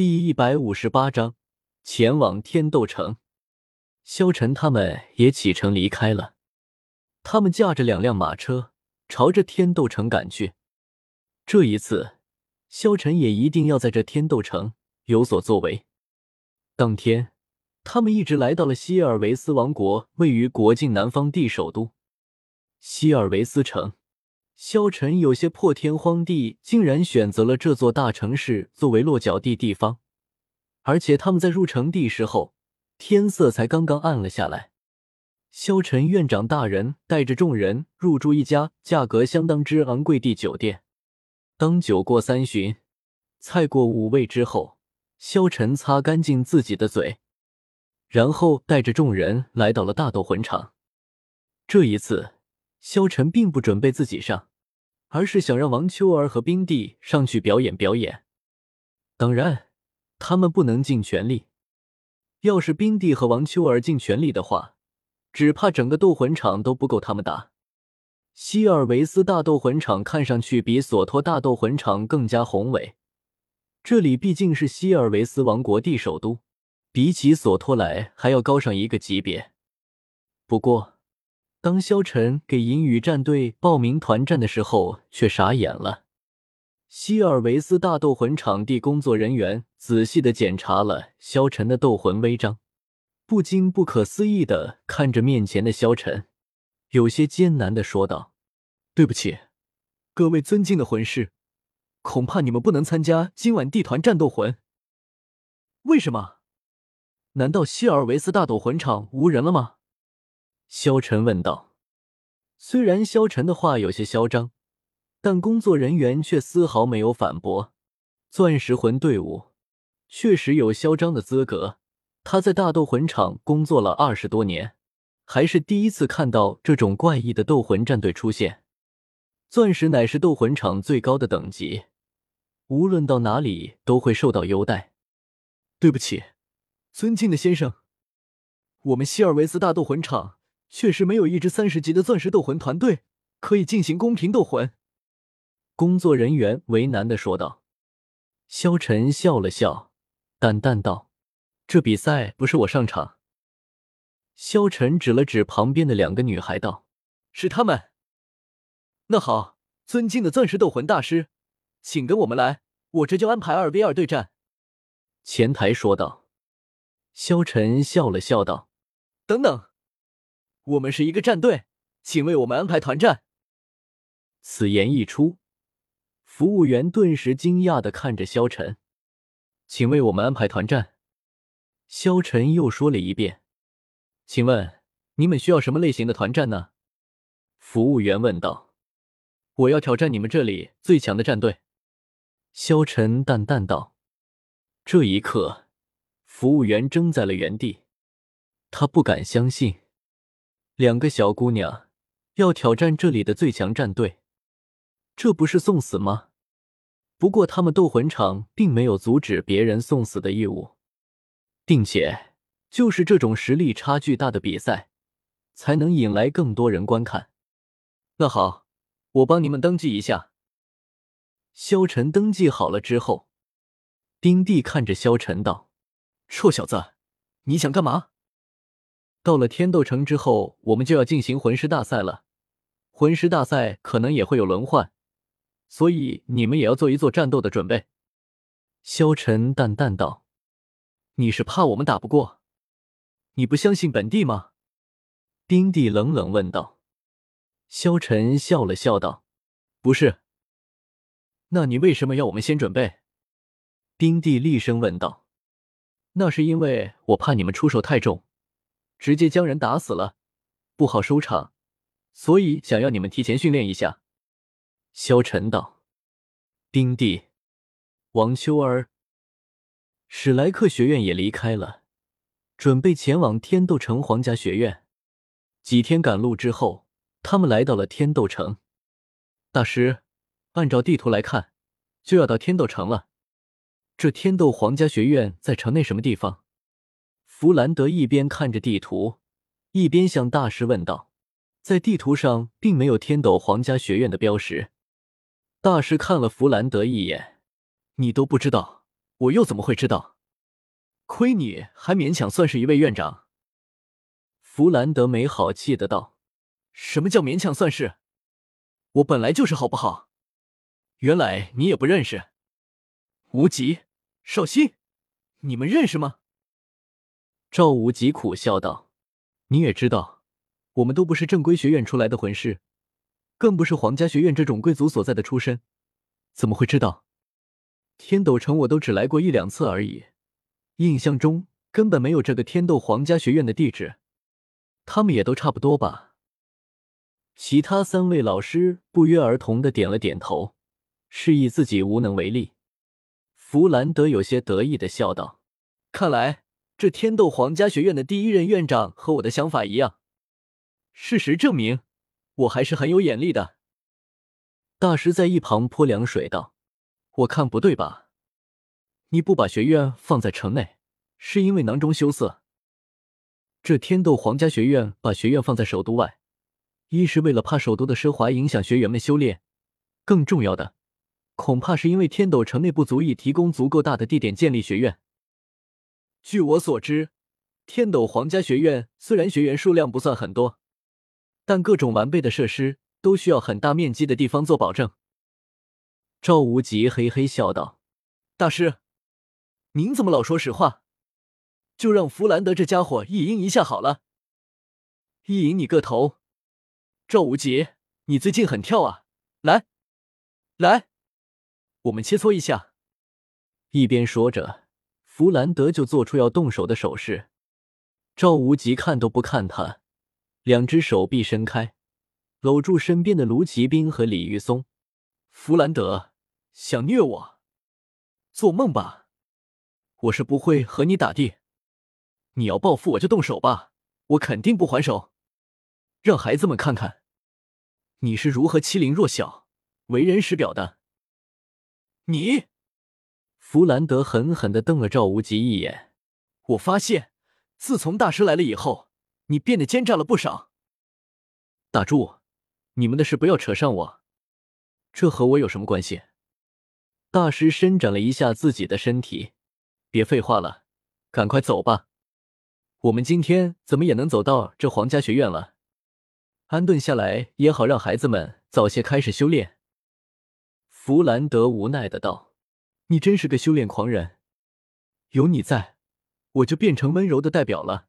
第一百五十八章，前往天斗城。萧晨他们也启程离开了。他们驾着两辆马车，朝着天斗城赶去。这一次，萧晨也一定要在这天斗城有所作为。当天，他们一直来到了希尔维斯王国位于国境南方地首都希尔维斯城。萧晨有些破天荒地竟然选择了这座大城市作为落脚地地方，而且他们在入城地时候，天色才刚刚暗了下来。萧晨院长大人带着众人入住一家价格相当之昂贵的酒店。当酒过三巡，菜过五味之后，萧晨擦干净自己的嘴，然后带着众人来到了大斗魂场。这一次，萧晨并不准备自己上。而是想让王秋儿和冰帝上去表演表演，当然，他们不能尽全力。要是冰帝和王秋儿尽全力的话，只怕整个斗魂场都不够他们打。希尔维斯大斗魂场看上去比索托大斗魂场更加宏伟，这里毕竟是希尔维斯王国地首都，比起索托来还要高上一个级别。不过，当萧晨给银羽战队报名团战的时候，却傻眼了。希尔维斯大斗魂场地工作人员仔细的检查了萧晨的斗魂徽章，不禁不可思议的看着面前的萧晨，有些艰难的说道：“对不起，各位尊敬的魂师，恐怕你们不能参加今晚地团战斗魂。为什么？难道希尔维斯大斗魂场无人了吗？”萧晨问道：“虽然萧晨的话有些嚣张，但工作人员却丝毫没有反驳。钻石魂队伍确实有嚣张的资格。他在大斗魂场工作了二十多年，还是第一次看到这种怪异的斗魂战队出现。钻石乃是斗魂场最高的等级，无论到哪里都会受到优待。对不起，尊敬的先生，我们希尔维斯大斗魂场。”确实没有一支三十级的钻石斗魂团队可以进行公平斗魂。工作人员为难的说道。萧晨笑了笑，淡淡道：“这比赛不是我上场。”萧晨指了指旁边的两个女孩道：“是他们。”那好，尊敬的钻石斗魂大师，请跟我们来，我这就安排二 v 二对战。”前台说道。萧晨笑了笑道：“等等。”我们是一个战队，请为我们安排团战。此言一出，服务员顿时惊讶的看着萧晨，请为我们安排团战。萧晨又说了一遍：“请问你们需要什么类型的团战呢？”服务员问道。“我要挑战你们这里最强的战队。”萧晨淡淡道。这一刻，服务员怔在了原地，他不敢相信。两个小姑娘要挑战这里的最强战队，这不是送死吗？不过他们斗魂场并没有阻止别人送死的义务，并且就是这种实力差距大的比赛，才能引来更多人观看。那好，我帮你们登记一下。萧晨登记好了之后，丁帝看着萧晨道：“臭小子，你想干嘛？”到了天斗城之后，我们就要进行魂师大赛了。魂师大赛可能也会有轮换，所以你们也要做一做战斗的准备。”萧晨淡淡道，“你是怕我们打不过？你不相信本帝吗？”丁帝冷冷问道。萧晨笑了笑道：“不是。”那你为什么要我们先准备？”丁帝厉声问道。“那是因为我怕你们出手太重。”直接将人打死了，不好收场，所以想要你们提前训练一下。”萧晨道。冰帝、王秋儿、史莱克学院也离开了，准备前往天斗城皇家学院。几天赶路之后，他们来到了天斗城。大师，按照地图来看，就要到天斗城了。这天斗皇家学院在城内什么地方？弗兰德一边看着地图，一边向大师问道：“在地图上并没有天斗皇家学院的标识。”大师看了弗兰德一眼：“你都不知道我又怎么会知道？亏你还勉强算是一位院长。”弗兰德没好气的道：“什么叫勉强算是？我本来就是好不好？原来你也不认识？无极、绍兴，你们认识吗？”赵无极苦笑道：“你也知道，我们都不是正规学院出来的魂师，更不是皇家学院这种贵族所在的出身，怎么会知道？天斗城我都只来过一两次而已，印象中根本没有这个天斗皇家学院的地址。”他们也都差不多吧。其他三位老师不约而同的点了点头，示意自己无能为力。弗兰德有些得意的笑道：“看来这天斗皇家学院的第一任院长和我的想法一样。事实证明，我还是很有眼力的。”大师在一旁泼凉水道：“我看不对吧？你不把学院放在城内，是因为囊中羞涩？”这天斗皇家学院把学院放在首都外，一是为了怕首都的奢华影响学员们修炼，更重要的，恐怕是因为天斗城内不足以提供足够大的地点建立学院。据我所知，天斗皇家学院虽然学员数量不算很多，但各种完备的设施都需要很大面积的地方做保证。赵无极嘿嘿笑道：“大师，您怎么老说实话？”就让弗兰德这家伙意淫一下好了。意淫你个头！赵无极，你最近很跳啊！来，来，我们切磋一下。一边说着，弗兰德就做出要动手的手势。赵无极看都不看他，两只手臂伸开，搂住身边的卢奇兵和李玉松。弗兰德想虐我？做梦吧！我是不会和你打的。你要报复我就动手吧，我肯定不还手。让孩子们看看你是如何欺凌弱小、为人师表的。你，弗兰德狠狠的瞪了赵无极一眼。我发现，自从大师来了以后，你变得奸诈了不少。打住！你们的事不要扯上我，这和我有什么关系？大师伸展了一下自己的身体，别废话了，赶快走吧。我们今天怎么也能走到这皇家学院了，安顿下来也好，让孩子们早些开始修炼。弗兰德无奈的道：“你真是个修炼狂人，有你在，我就变成温柔的代表了。”